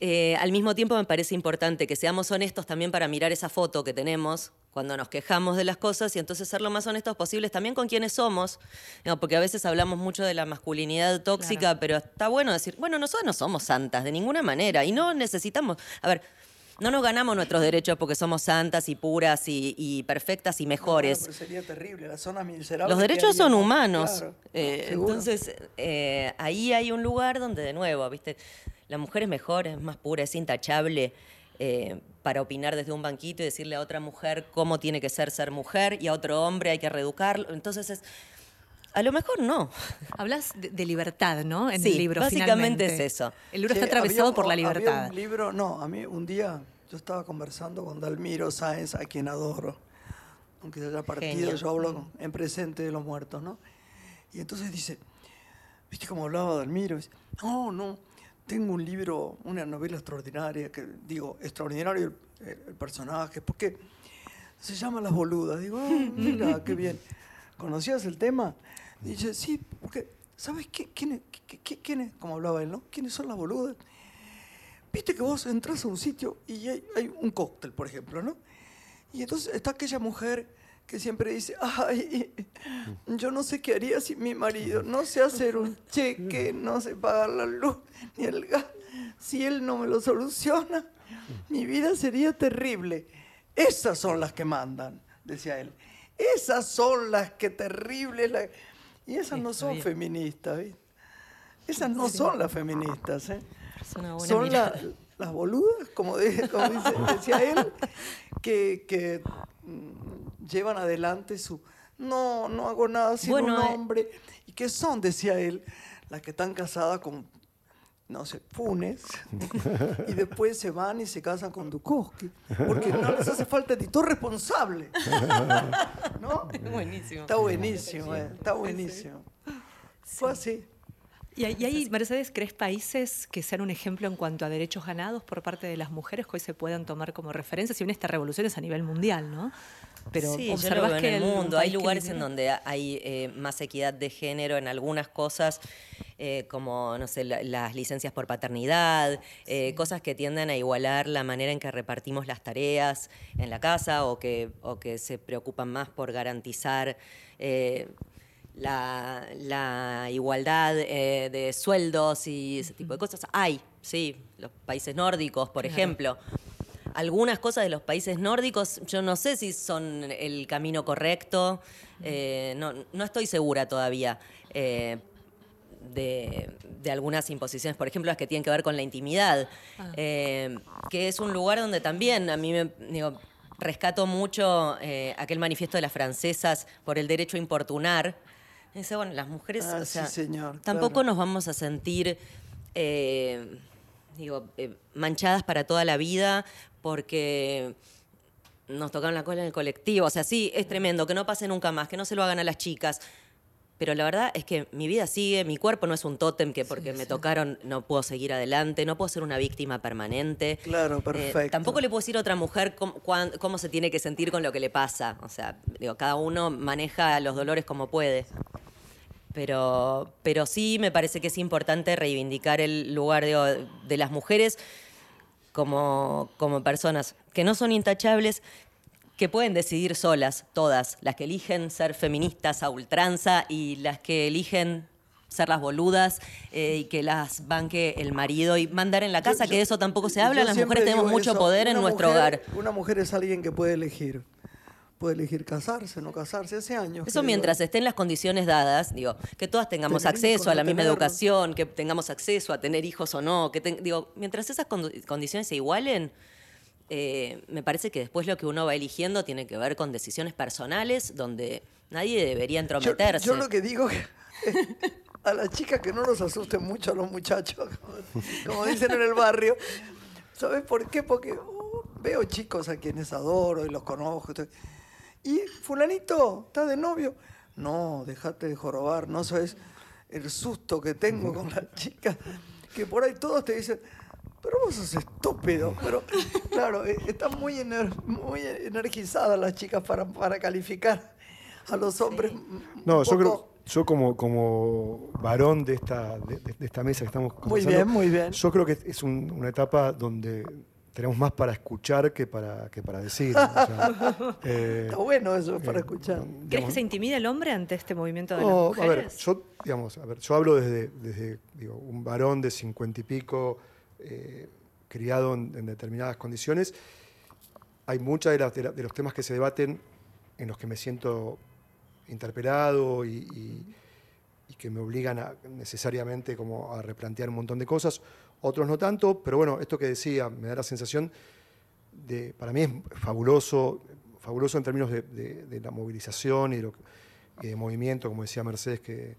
eh, al mismo tiempo me parece importante que seamos honestos también para mirar esa foto que tenemos cuando nos quejamos de las cosas y entonces ser lo más honestos posibles también con quienes somos, porque a veces hablamos mucho de la masculinidad tóxica, pero está bueno decir, bueno, nosotros no somos santas de ninguna manera y no necesitamos, a ver, no nos ganamos nuestros derechos porque somos santas y puras y, perfectas y mejores. pero sería terrible, las zonas miserables. Los derechos son humanos. Eh, entonces, eh, ahí hay un lugar donde, de nuevo, ¿viste? La mujer es mejor, es más pura, es intachable. Eh, para opinar desde un banquito y decirle a otra mujer cómo tiene que ser ser mujer y a otro hombre hay que reeducarlo. Entonces es, a lo mejor no. Hablas de, libertad, ¿no? En el libro. Básicamente es eso. El libro está atravesado por la libertad. un libro, no, a mí un día yo estaba conversando con Dalmiro Sáenz, a quien adoro, aunque se haya partido, yo hablo en presente de los muertos, ¿no? Y entonces dice, ¿viste cómo hablaba Dalmiro? Dice, no, no, tengo un libro, una novela extraordinaria, que digo, extraordinario el, personaje, porque se llama Las Boludas. Digo, ah, mira, qué bien. ¿Conocías el tema? dice, sí, porque, ¿sabes qué, quién, es, qué, quién es? Como hablaba él, ¿no? ¿Quiénes son las boludas? viste que vos entras a un sitio y hay, hay un cóctel, por ejemplo, ¿no? Y entonces está aquella mujer que siempre dice, ay, yo no sé qué haría si mi marido no sé hacer un cheque, no sé pagar la luz ni el gas, si él no me lo soluciona, mi vida sería terrible. Esas son las que mandan, decía él. Esas son las que terribles. Y esas no son feministas, ¿viste? Esas no son las feministas, ¿eh? Son las boludas, como, decía él, que, mm, llevan adelante su... No, no hago nada sin un eh. hombre. ¿Y qué son, decía él? Las que están casadas con no sé, Funes, y después se van y se casan con Dukowski, porque no les hace falta editor responsable. ¿No? Buenísimo. Está buenísimo, eh, está buenísimo. Fue así. ¿Y, ahí, Mercedes, crees países que sean un ejemplo en cuanto a derechos ganados por parte de las mujeres que hoy se puedan tomar como referencia? Si bien esta revolución es a nivel mundial, ¿no? Pero sí, observas que en el mundo hay lugares en donde hay eh, más equidad de género en algunas cosas, eh, como, no sé, las licencias por paternidad, eh, cosas que tienden a igualar la manera en que repartimos las tareas en la casa o que, o que se preocupan más por garantizar la, igualdad eh, de sueldos y ese tipo de cosas. Hay, sí, los países nórdicos, por ejemplo. Algunas cosas de los países nórdicos, yo no sé si son el camino correcto, eh, no, estoy segura todavía. Eh, de, algunas imposiciones, por ejemplo, las que tienen que ver con la intimidad, ah. que es un lugar donde también a mí me rescato mucho aquel manifiesto de las francesas por el derecho a importunar, Dice, bueno, las mujeres, ah, señor, tampoco nos vamos a sentir, eh, digo, eh, manchadas para toda la vida porque nos tocaron la cola en el colectivo. O sea, sí, es tremendo, que no pase nunca más, que no se lo hagan a las chicas. Pero la verdad es que mi vida sigue, mi cuerpo no es un tótem que porque me tocaron no puedo seguir adelante, no puedo ser una víctima permanente. Claro, eh, perfecto. tampoco le puedo decir a otra mujer cómo, cómo, se tiene que sentir con lo que le pasa. O sea, digo, cada uno maneja los dolores como puede. Pero, pero sí me parece que es importante reivindicar el lugar de, las mujeres como, como personas que no son intachables, que pueden decidir solas, todas, las que eligen ser feministas a ultranza y las que eligen ser las boludas eh, y que las banque el marido y mandar en la casa, que de eso tampoco se habla. Las mujeres tenemos mucho poder en nuestro hogar. Una mujer es alguien que puede elegir puede elegir casarse, no casarse, hace años. Eso mientras estén las condiciones dadas, digo, que todas tengamos acceso a la misma educación, que tengamos acceso a tener hijos o no, que digo, mientras esas condiciones se igualen, eh, me parece que después lo que uno va eligiendo tiene que ver con decisiones personales donde nadie debería entrometerse. Yo, lo que digo a las chicas que no los asusten mucho a los muchachos, como, dicen en el barrio. ¿Sabes por qué? Porque uh, veo chicos a quienes adoro y los conozco. ¿Y fulanito está de novio? No, déjate de jorobar, no sabes el susto que tengo con la chica, que por ahí todos te dicen, pero vos sos estúpido. Pero claro, eh, están muy, muy energizadas las chicas para, para calificar a los hombres. No, yo creo, yo como, como varón de esta, de, esta mesa que estamos Muy bien, muy bien. Yo creo que es una etapa donde tenemos más para escuchar que para, que para decir. Eh, Está bueno eso, para eh, escuchar. ¿Crees que se intimida el hombre ante este movimiento de las mujeres? A ver, yo, digamos, a ver, yo hablo desde, desde digo, un varón de cincuenta y pico, eh, criado en, determinadas condiciones. Hay muchos de, de, los temas que se debaten en los que me siento interpelado y, que me obligan a, necesariamente como a replantear un montón de cosas otros no tanto, pero bueno, esto que decía, me da la sensación de, para mí es fabuloso, fabuloso en términos de, la movilización y de, movimiento, como decía Mercedes, que,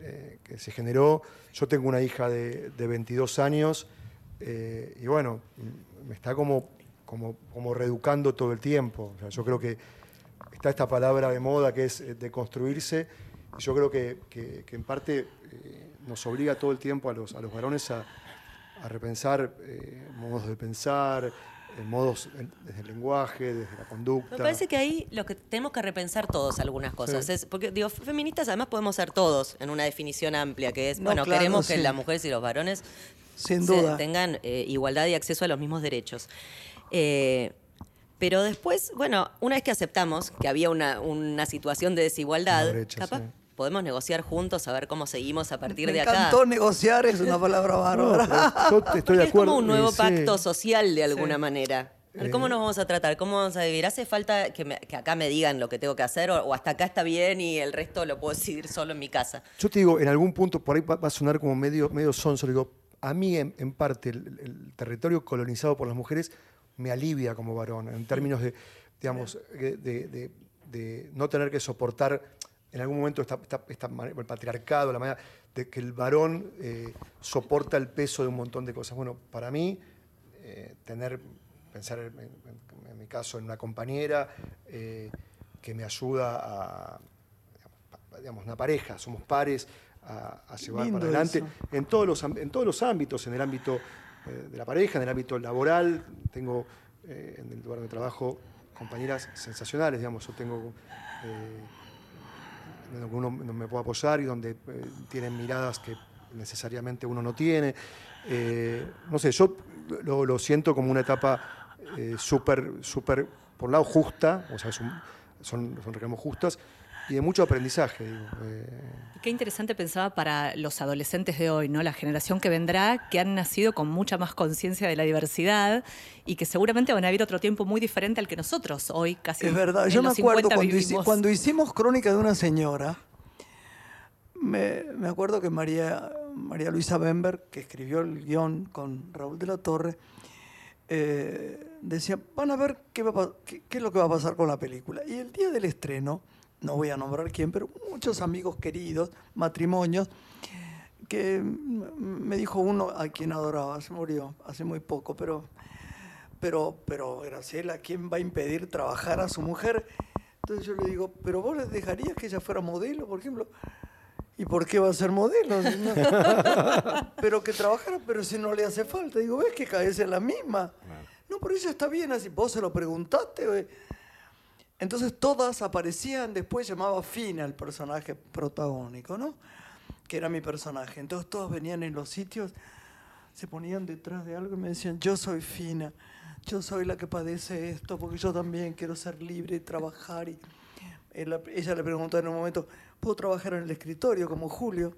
eh, que, se generó. Yo tengo una hija de, 22 años eh, y bueno, me está como, como, como reeducando todo el tiempo. yo creo que está esta palabra de moda que es eh, de construirse. Yo creo que, en parte nos obliga todo el tiempo a los, a los varones a, a repensar eh, modos de pensar, eh, modos desde el lenguaje, desde la conducta. Me parece que ahí lo que tenemos que repensar todos algunas cosas. Es, porque, digo, feministas además podemos ser todos en una definición amplia, que es, bueno, queremos que las mujeres y los varones Sin duda. tengan eh, igualdad y acceso a los mismos derechos. Eh, pero después, bueno, una vez que aceptamos que había una, una situación de desigualdad, capaz podemos negociar juntos a ver cómo seguimos a partir de acá. Me encantó negociar, es una palabra bárbara. yo estoy de acuerdo. Es como un nuevo pacto social de alguna manera. ¿Cómo nos vamos a tratar? ¿Cómo vamos a vivir? ¿Hace falta que, acá me digan lo que tengo que hacer o, hasta acá está bien y el resto lo puedo decidir solo en mi casa? Yo te digo, en algún punto, por ahí va, a sonar como medio, medio sonso, digo, a mí en, parte el, territorio colonizado por las mujeres me alivia como varón, en términos de, digamos, de, no tener que soportar en algún momento el patriarcado, la manera de que el varón eh, soporta el peso de un montón de cosas. Bueno, para mí, eh, tener pensar en, mi caso en una compañera eh, que me ayuda a, digamos, una pareja, somos pares, a, llevar para adelante en todos, los, en todos los ámbitos, en el ámbito eh, de la pareja, en el ámbito laboral, tengo eh, en el lugar de trabajo compañeras sensacionales, digamos, yo tengo donde uno me puede apoyar y donde tienen miradas que necesariamente uno no tiene. no sé, yo lo, lo, siento como una etapa eh, súper, súper, por un lado, justa, o sea, son, son, reclamos justas, y de mucho aprendizaje. Eh. Qué interesante pensaba para los adolescentes de hoy, ¿no? La generación que vendrá, que han nacido con mucha más conciencia de la diversidad y que seguramente van a vivir otro tiempo muy diferente al que nosotros hoy casi. Es verdad, yo me acuerdo cuando, cuando, hicimos Crónica de una señora, me, me, acuerdo que María, María Luisa Bember, que escribió el guion con Raúl de la Torre, eh, decía, van a ver qué, qué, es lo que va a pasar con la película. Y el día del estreno, no voy a nombrar quién, pero muchos amigos queridos, matrimonios, que me dijo uno a quien adoraba, se murió hace muy poco, pero, pero, pero Graciela, ¿quién va a impedir trabajar a su mujer? Entonces yo le digo, pero vos le dejarías que ella fuera modelo, por ejemplo. ¿Y por qué va a ser modelo? pero que trabajara, pero si no le hace falta. Digo, ves que caes en la misma. No, pero ella está bien así. Vos se lo preguntaste. Entonces todas aparecían, después llamaba Fina el personaje protagónico, ¿no? Que era mi personaje. Entonces todos venían en los sitios, se ponían detrás de algo y me decían, yo soy Fina, yo soy la que padece esto, porque yo también quiero ser libre y trabajar. Y ella le preguntó en un momento, puedo trabajar en el escritorio como Julio,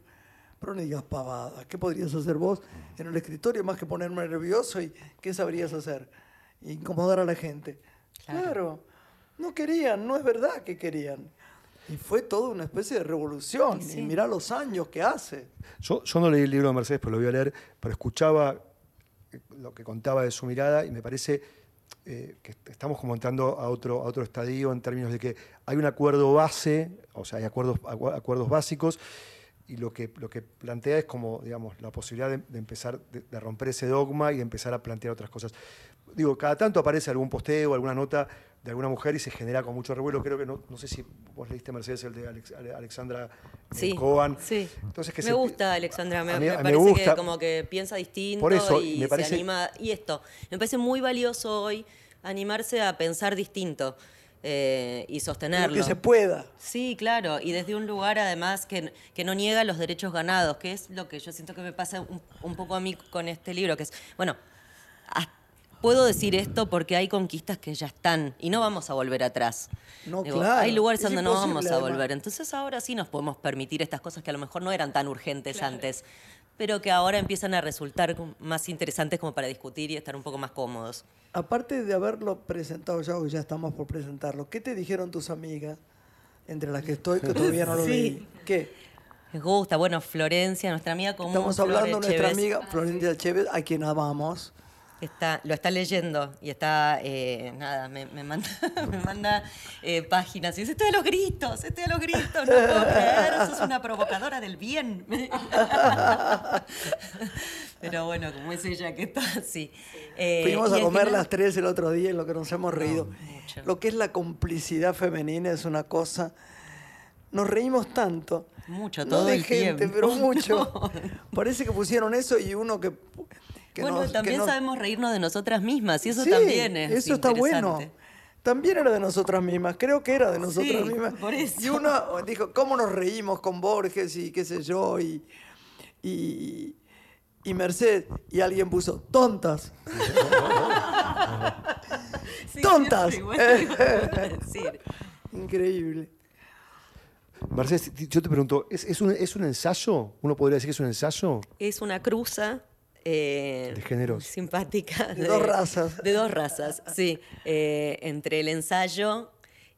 pero no digas pavada. ¿Qué podrías hacer vos en el escritorio más que ponerme nervioso y qué sabrías hacer? Incomodar a la gente. Claro. No querían, no es verdad que querían. Y fue toda una especie de revolución. Y mirá los años que hace. Yo, yo no leí el libro de Mercedes, pero lo voy a leer, pero escuchaba lo que contaba de su mirada y me parece eh, que estamos como entrando a otro, a otro estadio en términos de que hay un acuerdo base, o sea, hay acuerdos, acuerdos básicos, y lo que, lo que plantea es como, digamos, la posibilidad de, empezar, de, romper ese dogma y de empezar a plantear otras cosas. Digo, cada tanto aparece algún posteo, alguna nota de alguna mujer y se genera con mucho revuelo. Creo que no, no sé si vos leíste Mercedes el de Alexandra eh, sí, Cohen. Sí. Entonces, que me gusta Alexandra, me, parece que como que piensa distinto y me parece, se anima. Y esto, me parece muy valioso hoy animarse a pensar distinto. Eh, y sostenerlo. que se pueda. Sí, claro, y desde un lugar además que, que, no niega los derechos ganados, que es lo que yo siento que me pasa un, un poco a mí con este libro, que es, bueno, hasta puedo decir esto porque hay conquistas que ya están y no vamos a volver atrás. No, claro. Hay lugares donde no vamos a volver. Entonces ahora sí nos podemos permitir estas cosas que a lo mejor no eran tan urgentes antes, pero que ahora empiezan a resultar más interesantes como para discutir y estar un poco más cómodos. Aparte de haberlo presentado ya, o ya estamos por presentarlo, ¿qué te dijeron tus amigas, entre las que estoy, que todavía no lo vi? ¿Qué? Me gusta, bueno, Florencia, nuestra amiga común. Estamos hablando de nuestra amiga Florencia Chévez, a quien amamos. Está, lo está leyendo y está, eh, nada, me, manda, me manda eh, páginas y dice, estoy a los gritos, estoy a los gritos, no puedo creer, sos una provocadora del bien. Pero bueno, como es ella que está así. Eh, Fuimos a comer las tres el otro día en lo que nos hemos reído. lo que es la complicidad femenina es una cosa... Nos reímos tanto. Mucho, todo no de gente, pero mucho. Parece que pusieron eso y uno que bueno, también sabemos reírnos de nosotras mismas y eso también es Eso está bueno. También era de nosotras mismas, creo que era de nosotras mismas. Y uno dijo, ¿cómo nos reímos con Borges y qué sé yo? Y, y, y Mercedes, y alguien puso tontas. tontas. Increíble. Mercedes, yo te pregunto, ¿es, un, ¿es un ensayo? ¿Uno podría decir que es un ensayo? Es una cruza eh, de géneros. Simpática. De, dos razas. De dos razas, sí. Eh, entre el ensayo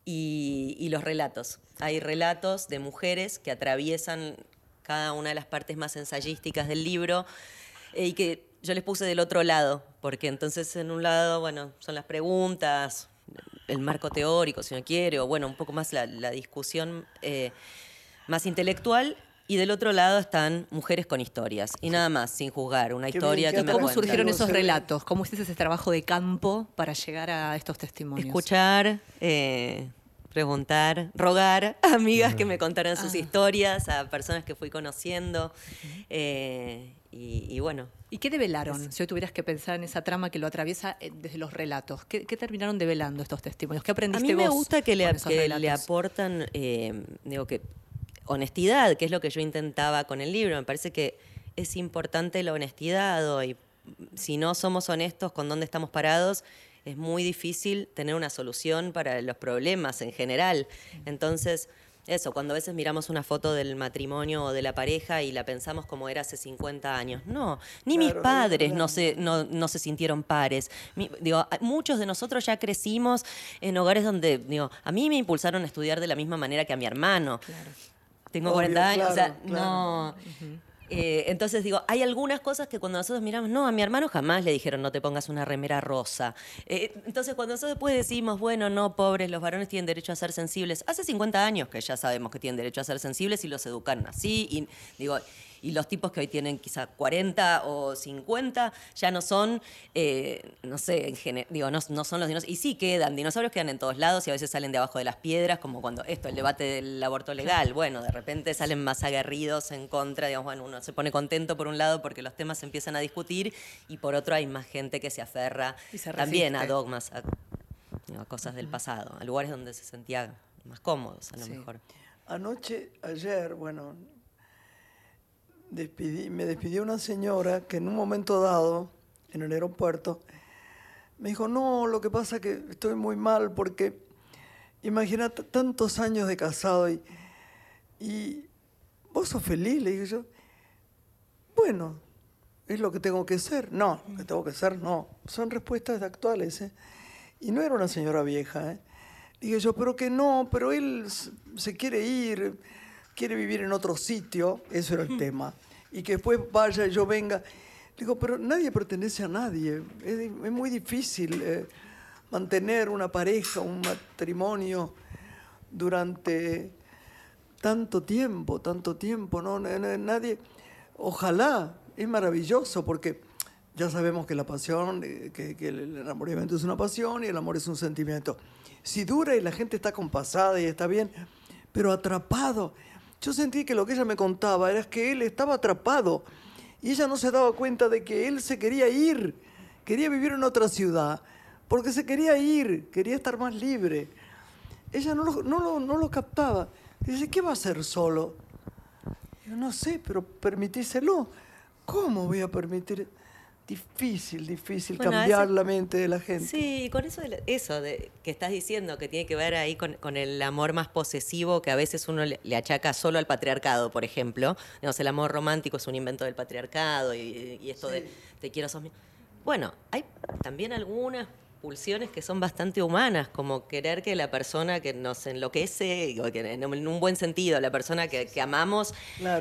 y, los relatos. Hay relatos de mujeres que atraviesan cada una de las partes más ensayísticas del libro eh, y que yo les puse del otro lado, porque entonces en un lado, bueno, son las preguntas, el marco teórico, si uno quiere, o bueno, un poco más la, discusión eh, más intelectual, y del otro lado están mujeres con historias. Y nada más, sin juzgar. Una historia que ¿Cómo surgieron esos relatos? ¿Cómo hiciste ese trabajo de campo para llegar a estos testimonios? Escuchar, eh, preguntar, rogar a amigas que me contaran sus ah. historias, a personas que fui conociendo. Eh, y, bueno. ¿Y qué develaron? Si hoy tuvieras que pensar en esa trama que lo atraviesa eh, desde los relatos, ¿qué, terminaron develando estos testimonios? ¿Qué aprendiste A mí me gusta que, le, le, aportan, eh, digo que honestidad, que es lo que yo intentaba con el libro. Me parece que es importante la honestidad hoy. Si no somos honestos con dónde estamos parados, es muy difícil tener una solución para los problemas en general. Entonces, eso, cuando a veces miramos una foto del matrimonio o de la pareja y la pensamos como era hace 50 años. No, ni mis padres no se, no, se sintieron pares. digo, muchos de nosotros ya crecimos en hogares donde, digo, a mí me impulsaron a estudiar de la misma manera que a mi hermano. Tengo 40 años, o sea, no. Eh, entonces digo, hay algunas cosas que cuando nosotros miramos, no, a mi hermano jamás le dijeron no te pongas una remera rosa. Eh, entonces cuando nosotros después decimos, bueno, no, pobres, los varones tienen derecho a ser sensibles, hace 50 años que ya sabemos que tienen derecho a ser sensibles y los educan así, y digo, y los tipos que hoy tienen quizá 40 o 50 ya no son, eh, no sé, digo, no, no, son los dinosaurios. Y sí quedan, dinosaurios quedan en todos lados y a veces salen de abajo de las piedras, como cuando esto, el debate del aborto legal. Bueno, de repente salen más aguerridos en contra, digamos, bueno, uno se pone contento por un lado porque los temas se empiezan a discutir y por otro hay más gente que se aferra también a dogmas, a, cosas del pasado, a lugares donde se sentían más cómodos a lo mejor. Anoche, ayer, bueno, me despidió una señora que en un momento dado, en el aeropuerto, me dijo, no, lo que pasa es que estoy muy mal porque, imagínate, tantos años de casado y, y vos sos feliz, le dije yo. Bueno, es lo que tengo que ser. No, lo que tengo que ser, no. Son respuestas actuales. ¿eh? Y no era una señora vieja. ¿eh? Dije yo, pero que no, pero él se quiere ir quiere vivir en otro sitio, eso era el tema, y que después vaya y yo venga. Digo, pero nadie pertenece a nadie, es, muy difícil eh, mantener una pareja, un matrimonio durante tanto tiempo, tanto tiempo, ¿no? Nadie, ojalá, es maravilloso porque ya sabemos que la pasión, eh, que, que, el enamoramiento es una pasión y el amor es un sentimiento. Si dura y la gente está compasada y está bien, pero atrapado yo sentí que lo que ella me contaba era que él estaba atrapado y ella no se daba cuenta de que él se quería ir, quería vivir en otra ciudad, porque se quería ir, quería estar más libre. Ella no lo, no no lo captaba. Dice, ¿qué va a hacer solo? Yo no sé, pero permitíselo. ¿Cómo voy a permitir? Difícil, difícil cambiar la mente de la gente. Sí, con eso, de, eso de, que estás diciendo, que tiene que ver ahí con, el amor más posesivo que a veces uno le, achaca solo al patriarcado, por ejemplo. Digamos, el amor romántico es un invento del patriarcado y, esto de te quiero sos Bueno, hay también algunas pulsiones que son bastante humanas, como querer que la persona que nos enloquece, en un buen sentido, la persona que, amamos,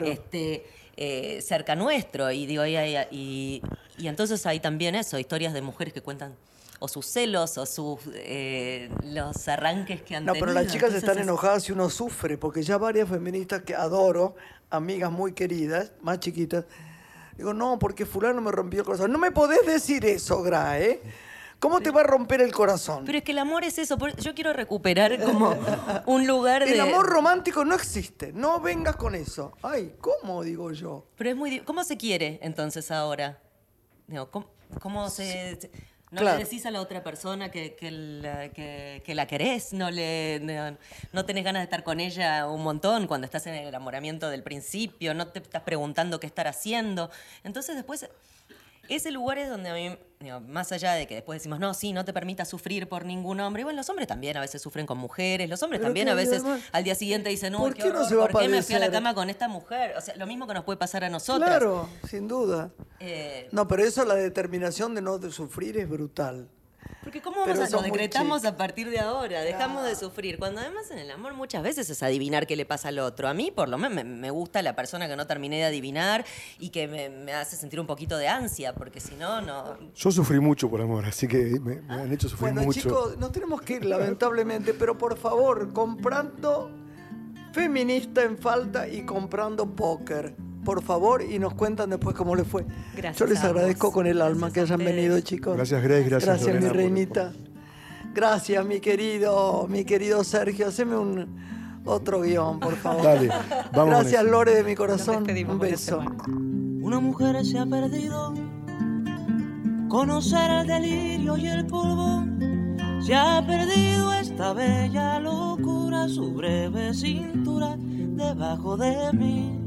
este, eh, cerca nuestro. Y, digo, y, y, y, entonces hay también eso, historias de mujeres que cuentan o sus celos o sus eh, los arranques que han no, tenido. No, pero las chicas están enojadas y uno sufre, porque ya varias feministas que adoro, amigas muy queridas, más chiquitas, digo, no, porque fulano me rompió el corazón. No me podés decir eso, Gra, ¿eh? ¿Cómo te va a romper el corazón? Pero es que el amor es eso. Yo quiero recuperar como un lugar de. El amor romántico no existe. No vengas con eso. Ay, ¿cómo digo yo? Pero es muy. ¿Cómo se quiere entonces ahora? ¿Cómo, se.? No le decís a la otra persona que, que, la, que, la querés, no, le, no, tenés ganas de estar con ella un montón cuando estás en el enamoramiento del principio, no te estás preguntando qué estar haciendo. Entonces después ese lugar es donde a mí, más allá de que después decimos, no, sí, no te permita sufrir por ningún hombre, bueno, los hombres también a veces sufren con mujeres, los hombres también a veces al día siguiente dicen, no, ¿por qué, no se va ¿por qué me fui a la cama con esta mujer? O sea, lo mismo que nos puede pasar a nosotros. Claro, sin duda. Eh, no, pero eso, la determinación de no sufrir es brutal. Porque ¿cómo vamos a lo decretamos a partir de ahora? Dejamos de sufrir. Cuando además en el amor muchas veces es adivinar qué le pasa al otro. A mí por lo menos me, gusta la persona que no terminé de adivinar y que me, hace sentir un poquito de ansia, porque si no, no... Yo sufrí mucho por amor, así que me, han hecho sufrir bueno, mucho. chicos, nos tenemos que ir lamentablemente, pero por favor, comprando feminista en falta y comprando póker por favor, y nos cuentan después cómo les fue. Gracias. Yo les agradezco con el alma que hayan venido, chicos. Gracias, Grace. Gracias, gracias mi reinita. Gracias, mi querido, mi querido Sergio. Haceme un otro guion, por favor. Dale, vamos. Gracias, Lore, de mi corazón. Un beso. Una mujer se ha perdido. Conocer el delirio y el polvo. Se ha perdido esta bella locura, su breve cintura debajo de mí